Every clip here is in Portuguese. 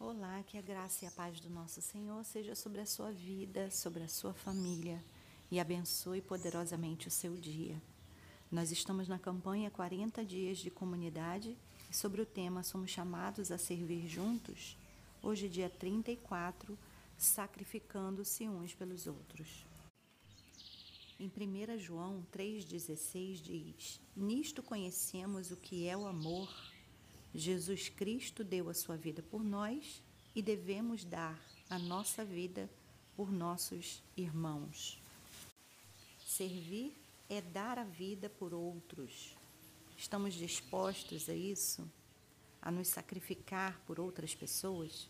Olá, que a graça e a paz do nosso Senhor seja sobre a sua vida, sobre a sua família e abençoe poderosamente o seu dia. Nós estamos na campanha 40 Dias de Comunidade e sobre o tema Somos chamados a servir juntos. Hoje, dia 34, sacrificando-se uns pelos outros. Em 1 João 3,16 diz: Nisto conhecemos o que é o amor Jesus Cristo deu a sua vida por nós e devemos dar a nossa vida por nossos irmãos. Servir é dar a vida por outros. Estamos dispostos a isso? A nos sacrificar por outras pessoas?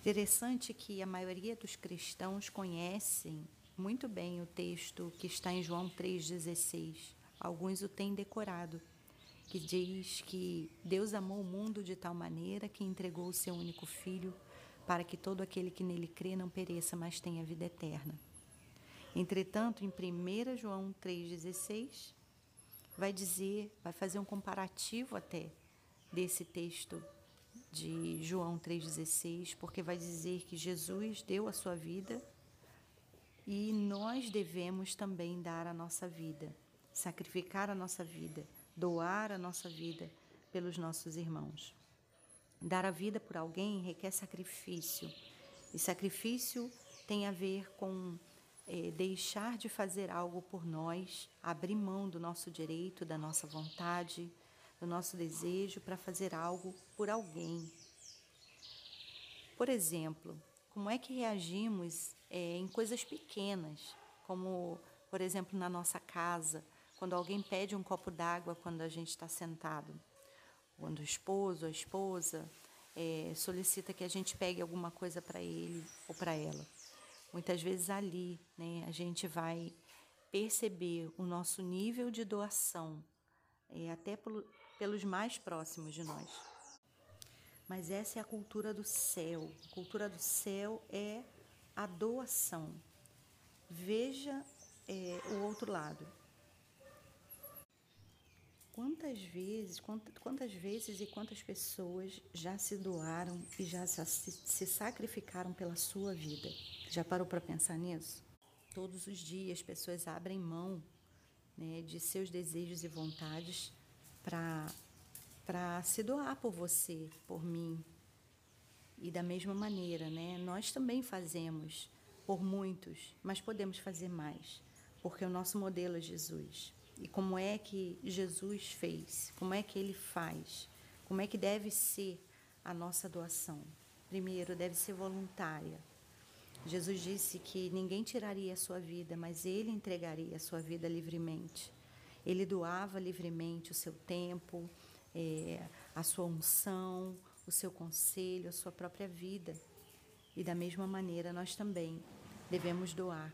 Interessante que a maioria dos cristãos conhecem muito bem o texto que está em João 3,16. Alguns o têm decorado que diz que Deus amou o mundo de tal maneira que entregou o seu único filho para que todo aquele que nele crê não pereça, mas tenha vida eterna. Entretanto, em 1 João 3,16, vai dizer, vai fazer um comparativo até desse texto de João 3,16, porque vai dizer que Jesus deu a sua vida e nós devemos também dar a nossa vida, sacrificar a nossa vida doar a nossa vida pelos nossos irmãos. Dar a vida por alguém requer sacrifício, e sacrifício tem a ver com é, deixar de fazer algo por nós, abrir mão do nosso direito, da nossa vontade, do nosso desejo para fazer algo por alguém. Por exemplo, como é que reagimos é, em coisas pequenas, como, por exemplo, na nossa casa? Quando alguém pede um copo d'água quando a gente está sentado, quando o esposo, a esposa é, solicita que a gente pegue alguma coisa para ele ou para ela. Muitas vezes ali, né, a gente vai perceber o nosso nível de doação, é, até pelo, pelos mais próximos de nós. Mas essa é a cultura do céu. A cultura do céu é a doação. Veja é, o outro lado. Quantas vezes, quantas vezes e quantas pessoas já se doaram e já se, sacrificaram pela sua vida? Já parou para pensar nisso? Todos os dias, pessoas abrem mão né, de seus desejos e vontades para se doar por você, por mim. E da mesma maneira, né, nós também fazemos por muitos, mas podemos fazer mais, porque o nosso modelo é Jesus e como é que Jesus fez, como é que ele faz, como é que deve ser a nossa doação. Primeiro, deve ser voluntária. Jesus disse que ninguém tiraria a sua vida, mas ele entregaria a sua vida livremente. Ele doava livremente o seu tempo, é, a sua unção, o seu conselho, a sua própria vida. E da mesma maneira, nós também devemos doar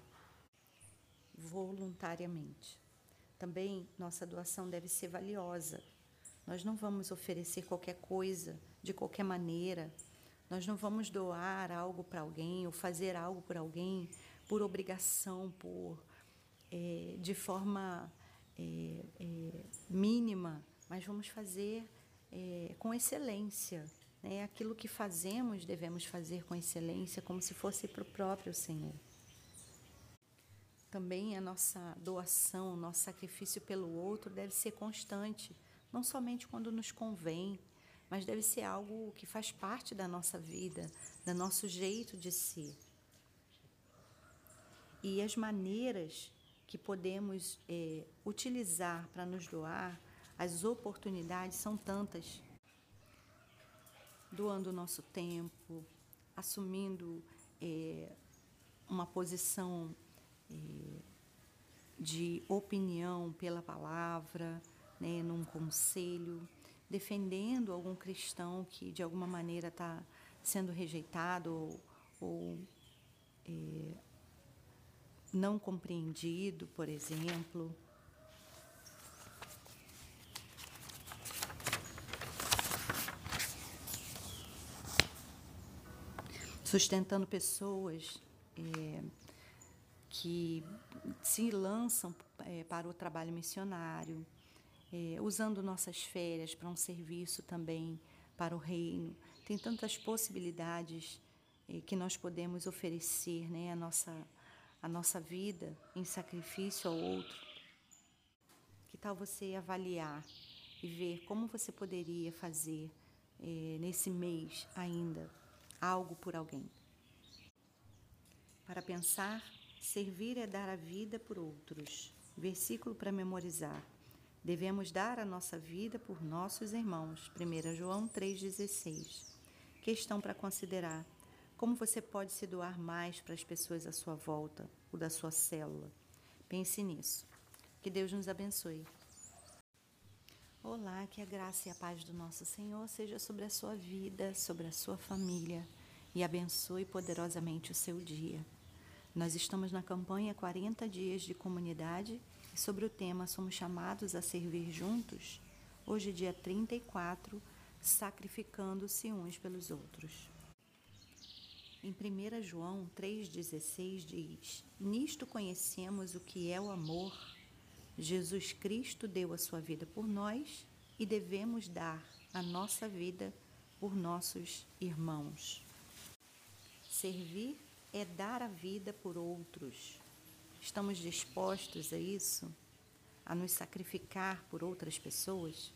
voluntariamente. Também nossa doação deve ser valiosa. Nós não vamos oferecer qualquer coisa de qualquer maneira. Nós não vamos doar algo para alguém ou fazer algo por alguém por obrigação, por é, de forma é, é, mínima, mas vamos fazer é, com excelência. Né? Aquilo que fazemos devemos fazer com excelência, como se fosse para o próprio Senhor. Também a nossa doação, o nosso sacrifício pelo outro deve ser constante, não somente quando nos convém, mas deve ser algo que faz parte da nossa vida, do nosso jeito de ser. E as maneiras que podemos é, utilizar para nos doar, as oportunidades são tantas. Doando o nosso tempo, assumindo é, uma posição de opinião pela palavra, né, num conselho, defendendo algum cristão que de alguma maneira está sendo rejeitado ou, ou é, não compreendido, por exemplo. Sustentando pessoas. É, que se lançam é, para o trabalho missionário, é, usando nossas férias para um serviço também para o reino. Tem tantas possibilidades eh, que nós podemos oferecer, né? A nossa, a nossa vida em sacrifício ao outro. Que tal você avaliar e ver como você poderia fazer eh, nesse mês ainda algo por alguém? Para pensar, servir é dar a vida por outros. Versículo para memorizar. Devemos dar a nossa vida por nossos irmãos. 1 João 3,16. Questão para considerar: como você pode se doar mais para as pessoas à sua volta, ou da sua célula? Pense nisso. Que Deus nos abençoe. Olá, que a graça e a paz do nosso Senhor seja sobre a sua vida, sobre a sua família e abençoe poderosamente o seu dia. Nós estamos na campanha 40 Dias de Comunidade e sobre o tema Somos chamados a servir juntos, hoje, dia 34, sacrificando-se uns pelos outros. Em 1 João 3,16 diz: Nisto conhecemos o que é o amor. Jesus Cristo deu a sua vida por nós e devemos dar a nossa vida por nossos irmãos. Servir é dar a vida por outros. Estamos dispostos a isso? A nos sacrificar por outras pessoas?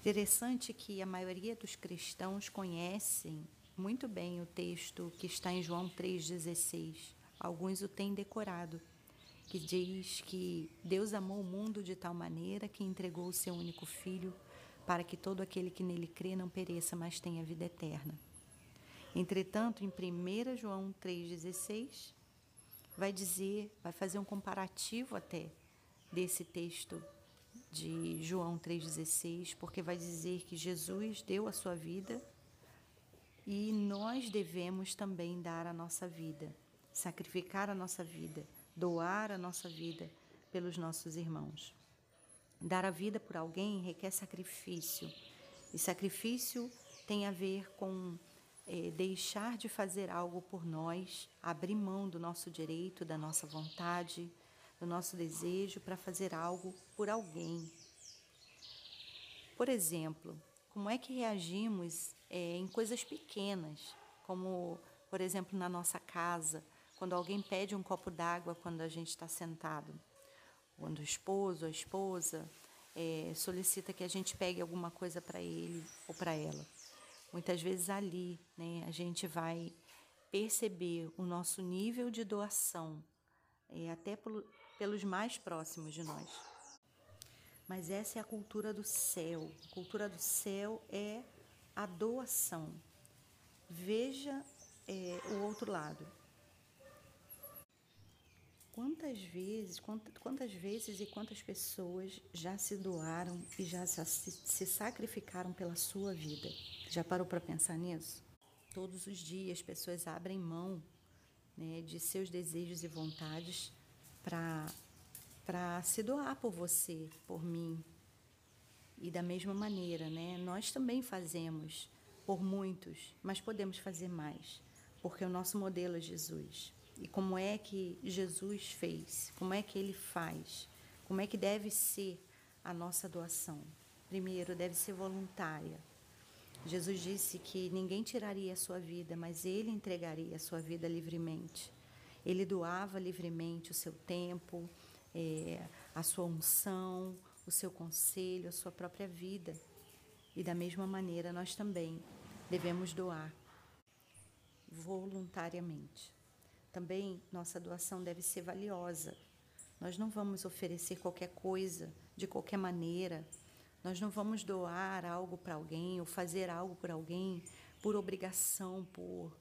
Interessante que a maioria dos cristãos conhecem muito bem o texto que está em João 3,16. Alguns o têm decorado, que diz que Deus amou o mundo de tal maneira que entregou o seu único filho para que todo aquele que nele crê não pereça, mas tenha vida eterna. Entretanto, em 1 João 3,16, vai dizer, vai fazer um comparativo até desse texto de João 3,16, porque vai dizer que Jesus deu a sua vida e nós devemos também dar a nossa vida, sacrificar a nossa vida, doar a nossa vida pelos nossos irmãos. Dar a vida por alguém requer sacrifício, e sacrifício tem a ver com é, deixar de fazer algo por nós, abrir mão do nosso direito, da nossa vontade, do nosso desejo para fazer algo por alguém. Por exemplo, como é que reagimos é, em coisas pequenas, como, por exemplo, na nossa casa, quando alguém pede um copo d'água quando a gente está sentado, quando o esposo, a esposa é, solicita que a gente pegue alguma coisa para ele ou para ela. Muitas vezes ali, né, a gente vai perceber o nosso nível de doação, é, até pelo, pelos mais próximos de nós. Mas essa é a cultura do céu. A cultura do céu é a doação. Veja é, o outro lado. Quantas vezes, quantas, vezes e quantas pessoas já se doaram e já se, se sacrificaram pela sua vida? Já parou para pensar nisso? Todos os dias, pessoas abrem mão né, de seus desejos e vontades para se doar por você, por mim. E da mesma maneira, né, nós também fazemos por muitos, mas podemos fazer mais, porque o nosso modelo é Jesus. E como é que Jesus fez? Como é que ele faz? Como é que deve ser a nossa doação? Primeiro, deve ser voluntária. Jesus disse que ninguém tiraria a sua vida, mas ele entregaria a sua vida livremente. Ele doava livremente o seu tempo, é, a sua unção, o seu conselho, a sua própria vida. E da mesma maneira, nós também devemos doar voluntariamente. Também nossa doação deve ser valiosa. Nós não vamos oferecer qualquer coisa, de qualquer maneira. Nós não vamos doar algo para alguém ou fazer algo por alguém por obrigação, por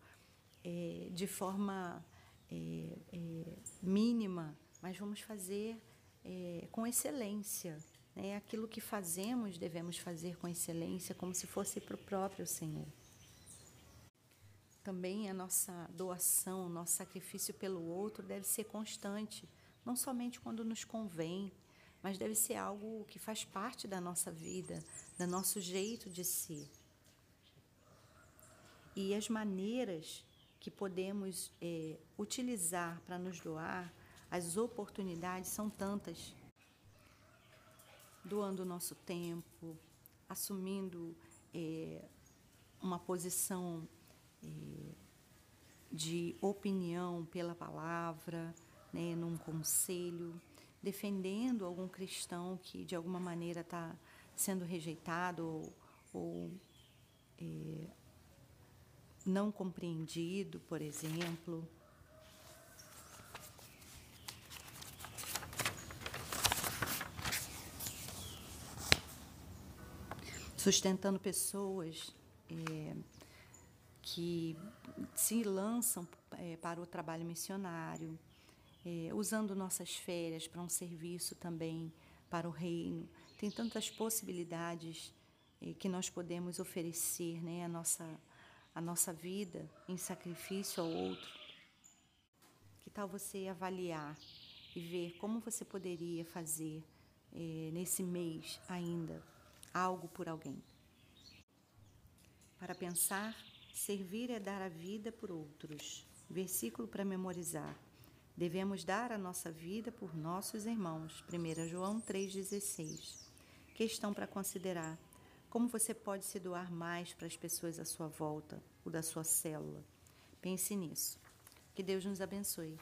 é, de forma é, é, mínima, mas vamos fazer é, com excelência. Né? Aquilo que fazemos devemos fazer com excelência, como se fosse para o próprio Senhor também a nossa doação, o nosso sacrifício pelo outro deve ser constante, não somente quando nos convém, mas deve ser algo que faz parte da nossa vida, do nosso jeito de ser. E as maneiras que podemos é, utilizar para nos doar, as oportunidades são tantas. Doando o nosso tempo, assumindo é, uma posição de opinião pela palavra, né, num conselho, defendendo algum cristão que de alguma maneira está sendo rejeitado ou, ou é, não compreendido, por exemplo. Sustentando pessoas é, que se lançam é, para o trabalho missionário, é, usando nossas férias para um serviço também para o reino. Tem tantas possibilidades é, que nós podemos oferecer, né, a nossa a nossa vida em sacrifício ao outro. Que tal você avaliar e ver como você poderia fazer é, nesse mês ainda algo por alguém? Para pensar, servir é dar a vida por outros. Versículo para memorizar. Devemos dar a nossa vida por nossos irmãos. 1 João 3,16. Questão para considerar. Como você pode se doar mais para as pessoas à sua volta, ou da sua célula? Pense nisso. Que Deus nos abençoe.